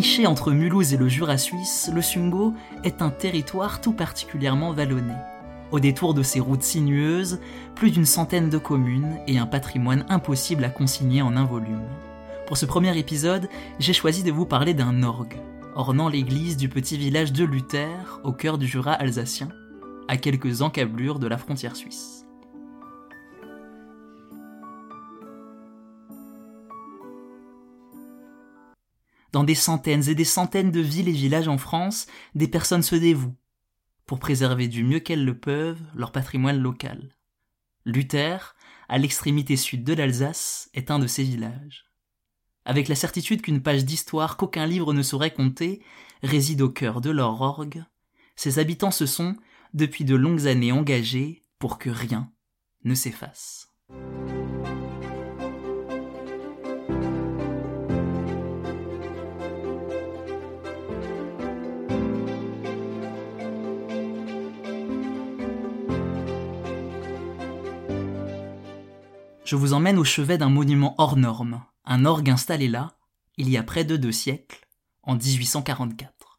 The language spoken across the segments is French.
Niché entre Mulhouse et le Jura suisse, le Sungo est un territoire tout particulièrement vallonné. Au détour de ses routes sinueuses, plus d'une centaine de communes et un patrimoine impossible à consigner en un volume. Pour ce premier épisode, j'ai choisi de vous parler d'un orgue, ornant l'église du petit village de Luther, au cœur du Jura alsacien, à quelques encablures de la frontière suisse. Dans des centaines et des centaines de villes et villages en France, des personnes se dévouent pour préserver du mieux qu'elles le peuvent leur patrimoine local. Luther, à l'extrémité sud de l'Alsace, est un de ces villages. Avec la certitude qu'une page d'histoire qu'aucun livre ne saurait compter réside au cœur de leur orgue, ses habitants se sont, depuis de longues années, engagés pour que rien ne s'efface. Je vous emmène au chevet d'un monument hors norme, un orgue installé là, il y a près de deux siècles, en 1844.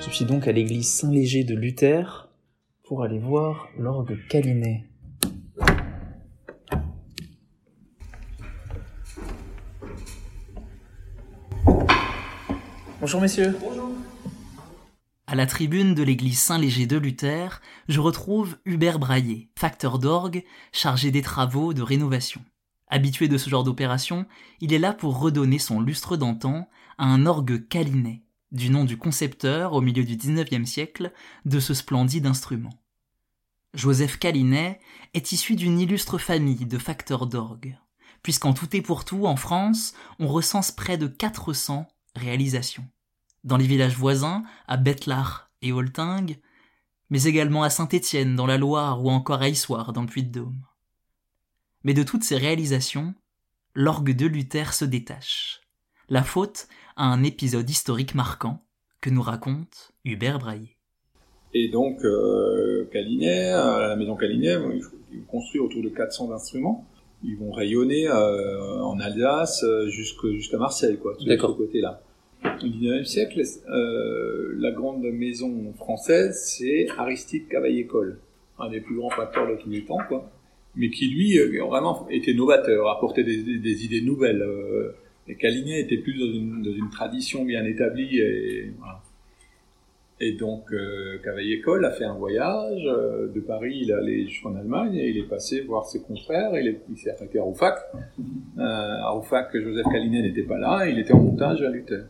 Je suis donc à l'église Saint-Léger de Luther pour aller voir l'orgue Calinet. Bonjour messieurs. Bonjour. À la tribune de l'église Saint-Léger de Luther, je retrouve Hubert Braillet, facteur d'orgue, chargé des travaux de rénovation. Habitué de ce genre d'opération, il est là pour redonner son lustre d'antan à un orgue calinet, du nom du concepteur au milieu du XIXe siècle de ce splendide instrument. Joseph Calinet est issu d'une illustre famille de facteurs d'orgue, puisqu'en tout et pour tout, en France, on recense près de 400 réalisations dans les villages voisins, à Bettelach et Holting, mais également à Saint-Étienne dans la Loire ou encore à Issoire dans le Puy-de-Dôme. Mais de toutes ces réalisations, l'orgue de Luther se détache. La faute à un épisode historique marquant que nous raconte Hubert Braillet. Et donc, euh, Calinet, à la maison Calinet, ils vont construire autour de 400 instruments. Ils vont rayonner euh, en Alsace euh, jusqu'à Marseille, quoi, de ce côté-là. Au XIXe siècle, euh, la grande maison française, c'est Aristide Cavaillé-Coll, un des plus grands facteurs de tous les temps, quoi. Mais qui, lui, euh, vraiment était novateur, apportait des, idées nouvelles. Euh, et Calignet était plus dans une, tradition bien établie. Et, et donc, euh, Cavaillé-Coll a fait un voyage. Euh, de Paris, il est allé jusqu'en Allemagne et il est passé voir ses confrères. Il, il s'est arrêté à Roufac. À Roufac, Joseph Calignet n'était pas là. Il était en montage à Luther.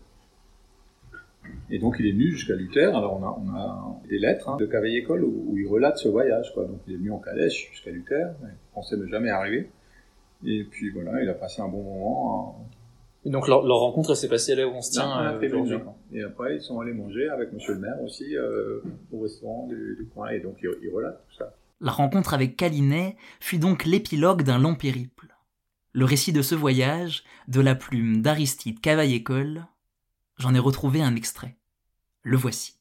Et donc il est venu jusqu'à Luther. Alors on a, on a des lettres hein, de Cavaillé-Coll où, où, il relate ce voyage. Quoi. Donc il est venu en calèche jusqu'à Luther. Il pensait ne jamais arriver. Et puis voilà, il a passé un bon moment. Hein. Et donc leur, leur rencontre s'est passée là où on se tient euh, aujourd'hui. Et après ils sont allés manger avec Monsieur le maire aussi euh, au restaurant du, du, coin. Et donc il, il relate tout ça. La rencontre avec Calinet fut donc l'épilogue d'un long périple. Le récit de ce voyage, de la plume d'Aristide Cavaillé-Coll, j'en ai retrouvé un extrait. Le voici.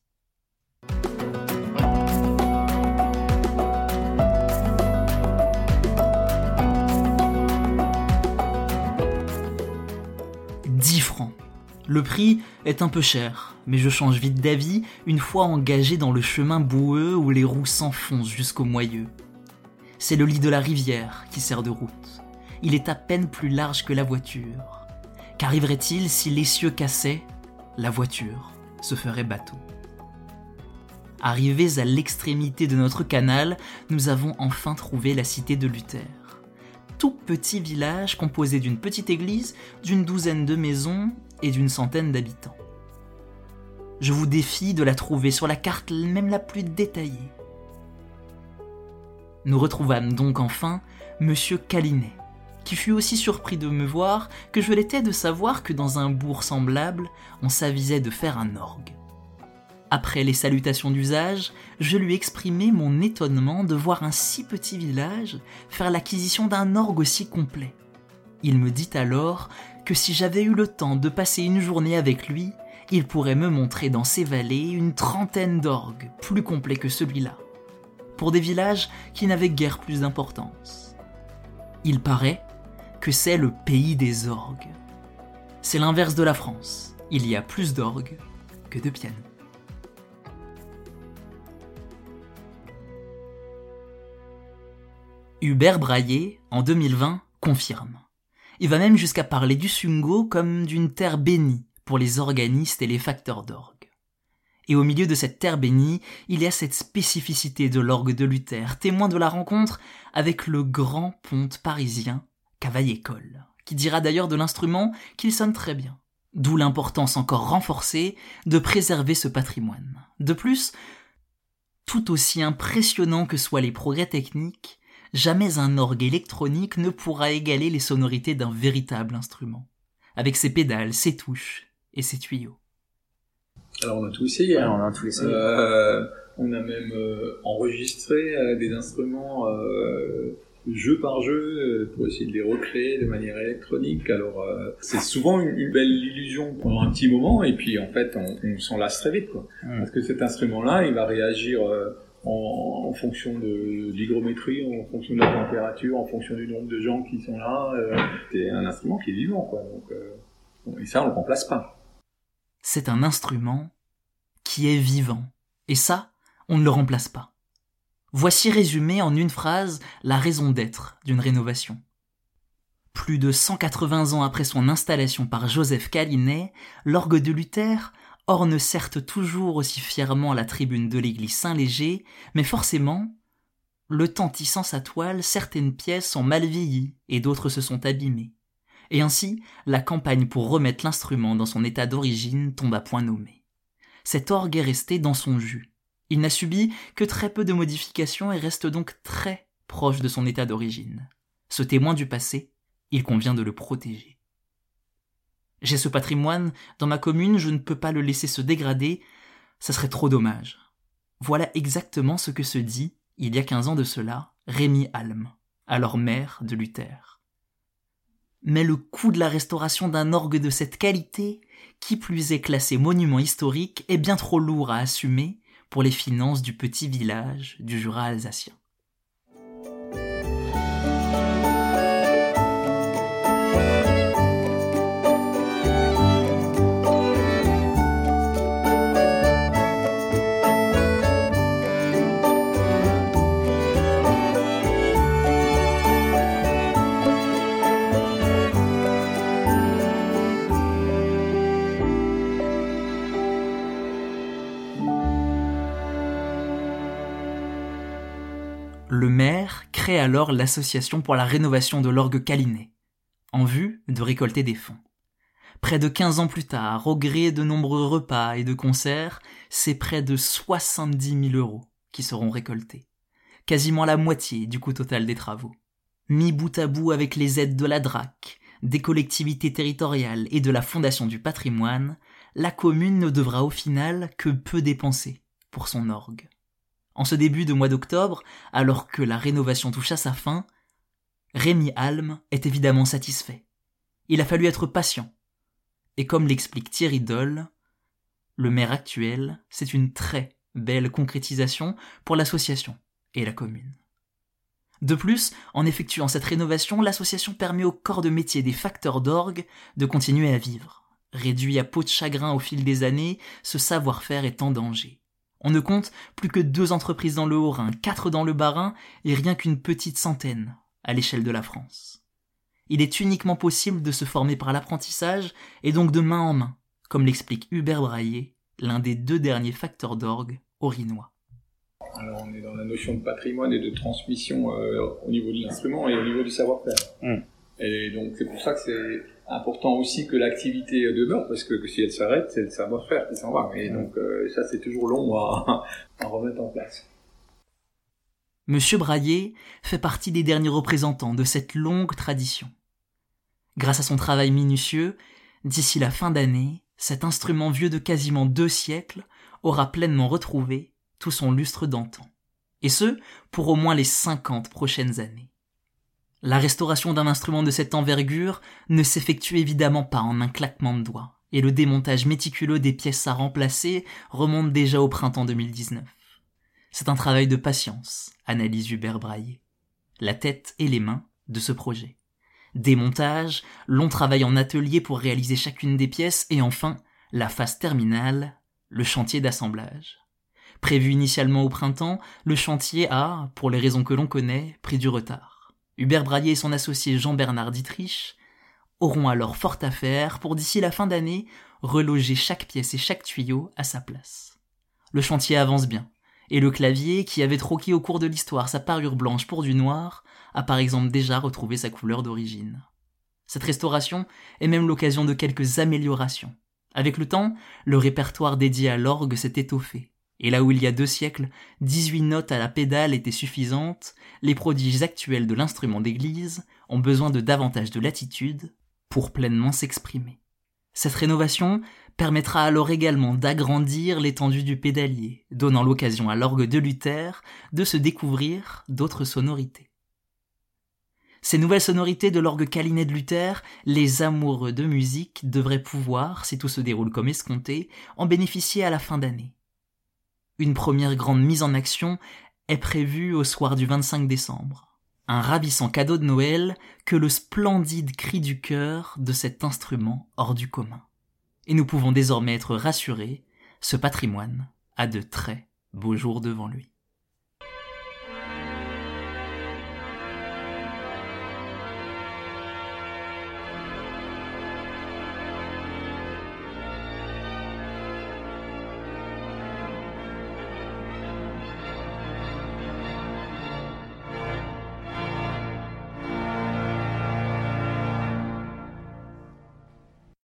Le prix est un peu cher, mais je change vite d'avis une fois engagé dans le chemin boueux où les roues s'enfoncent jusqu'au moyeu. C'est le lit de la rivière qui sert de route. Il est à peine plus large que la voiture. Qu'arriverait-il si l'essieu cassait La voiture se ferait bateau. Arrivés à l'extrémité de notre canal, nous avons enfin trouvé la cité de Luther. Tout petit village composé d'une petite église, d'une douzaine de maisons et d'une centaine d'habitants. Je vous défie de la trouver sur la carte même la plus détaillée. Nous retrouvâmes donc enfin Monsieur Calinet, qui fut aussi surpris de me voir que je l'étais de savoir que dans un bourg semblable, on s'avisait de faire un orgue. Après les salutations d'usage, je lui exprimai mon étonnement de voir un si petit village faire l'acquisition d'un orgue aussi complet. Il me dit alors que si j'avais eu le temps de passer une journée avec lui, il pourrait me montrer dans ses vallées une trentaine d'orgues plus complets que celui-là, pour des villages qui n'avaient guère plus d'importance. Il paraît c'est le pays des orgues. C'est l'inverse de la France. Il y a plus d'orgues que de pianos. Hubert Braillet, en 2020, confirme. Il va même jusqu'à parler du Sungo comme d'une terre bénie pour les organistes et les facteurs d'orgue. Et au milieu de cette terre bénie, il y a cette spécificité de l'orgue de Luther, témoin de la rencontre avec le grand ponte parisien Cavaillé-Coll, qui dira d'ailleurs de l'instrument qu'il sonne très bien. D'où l'importance encore renforcée de préserver ce patrimoine. De plus, tout aussi impressionnant que soient les progrès techniques, jamais un orgue électronique ne pourra égaler les sonorités d'un véritable instrument, avec ses pédales, ses touches et ses tuyaux. Alors on a tout essayé. on a tout essayé. Euh, on a même euh, enregistré euh, des instruments jeu par jeu pour essayer de les recréer de manière électronique. Alors c'est souvent une, belle illusion pendant un petit moment et puis en fait on, s'en lasse très vite quoi. Parce que cet instrument-là, il va réagir en, fonction de l'hygrométrie, en fonction de la température, en fonction du nombre de gens qui sont là. Euh, c'est un instrument qui est vivant, quoi. Donc, euh, et ça, on le remplace pas. C'est un instrument qui est vivant. Et ça, on ne le remplace pas. Voici résumé en une phrase la raison d'être d'une rénovation. Plus de 180 ans après son installation par Joseph Calinet, l'orgue de Luther orne certes toujours aussi fièrement la tribune de l'église Saint-Léger, mais forcément, le temps tissant sa toile, certaines pièces sont mal vieillies et d'autres se sont abîmées. Et ainsi, la campagne pour remettre l'instrument dans son état d'origine tombe à point nommé. Cet orgue est resté dans son jus. Il n'a subi que très peu de modifications et reste donc très proche de son état d'origine. Ce témoin du passé, il convient de le protéger. J'ai ce patrimoine dans ma commune, je ne peux pas le laisser se dégrader, ça serait trop dommage. Voilà exactement ce que se dit, il y a quinze ans de cela, Rémi Alm, alors maire de Luther. Mais le coût de la restauration d'un orgue de cette qualité, qui plus est classé monument historique, est bien trop lourd à assumer pour les finances du petit village du Jura alsacien. Le maire crée alors l'association pour la rénovation de l'orgue Calinet, en vue de récolter des fonds. Près de 15 ans plus tard, au gré de nombreux repas et de concerts, c'est près de 70 000 euros qui seront récoltés. Quasiment la moitié du coût total des travaux. Mis bout à bout avec les aides de la DRAC, des collectivités territoriales et de la Fondation du patrimoine, la commune ne devra au final que peu dépenser pour son orgue. En ce début de mois d'octobre, alors que la rénovation touche à sa fin, Rémi Alm est évidemment satisfait. Il a fallu être patient. Et comme l'explique Thierry Doll, le maire actuel, c'est une très belle concrétisation pour l'association et la commune. De plus, en effectuant cette rénovation, l'association permet au corps de métier des facteurs d'orgue de continuer à vivre. Réduit à peau de chagrin au fil des années, ce savoir-faire est en danger. On ne compte plus que deux entreprises dans le Haut-Rhin, quatre dans le Bas-Rhin et rien qu'une petite centaine à l'échelle de la France. Il est uniquement possible de se former par l'apprentissage et donc de main en main, comme l'explique Hubert Braillet l'un des deux derniers facteurs d'orgue orinois. Alors on est dans la notion de patrimoine et de transmission euh, au niveau de l'instrument et au niveau du savoir-faire. Hmm. Et donc c'est pour ça que c'est important aussi que l'activité demeure, parce que, si elle s'arrête, c'est le savoir-faire qui s'en va. Et donc euh, ça c'est toujours long à, à remettre en place. Monsieur Braillé fait partie des derniers représentants de cette longue tradition. Grâce à son travail minutieux, d'ici la fin d'année, cet instrument vieux de quasiment deux siècles aura pleinement retrouvé tout son lustre d'antan. Et ce, pour au moins les cinquante prochaines années. La restauration d'un instrument de cette envergure ne s'effectue évidemment pas en un claquement de doigts, et le démontage méticuleux des pièces à remplacer remonte déjà au printemps 2019. C'est un travail de patience, analyse Hubert Braillé. La tête et les mains de ce projet. Démontage, long travail en atelier pour réaliser chacune des pièces, et enfin, la phase terminale, le chantier d'assemblage. Prévu initialement au printemps, le chantier a, pour les raisons que l'on connaît, pris du retard. Hubert Braillet et son associé Jean-Bernard Dietrich auront alors fort à faire pour d'ici la fin d'année reloger chaque pièce et chaque tuyau à sa place. Le chantier avance bien, et le clavier, qui avait troqué au cours de l'histoire sa parure blanche pour du noir, a par exemple déjà retrouvé sa couleur d'origine. Cette restauration est même l'occasion de quelques améliorations. Avec le temps, le répertoire dédié à l'orgue s'est étoffé, et là où il y a deux siècles, 18 notes à la pédale étaient suffisantes, les prodiges actuels de l'instrument d'église ont besoin de davantage de latitude pour pleinement s'exprimer. Cette rénovation permettra alors également d'agrandir l'étendue du pédalier, donnant l'occasion à l'orgue de Luther de se découvrir d'autres sonorités. Ces nouvelles sonorités de l'orgue câlinet de Luther, les amoureux de musique devraient pouvoir, si tout se déroule comme escompté, en bénéficier à la fin d'année. Une première grande mise en action est prévue au soir du 25 décembre. Un ravissant cadeau de Noël que le splendide cri du cœur de cet instrument hors du commun. Et nous pouvons désormais être rassurés, ce patrimoine a de très beaux jours devant lui.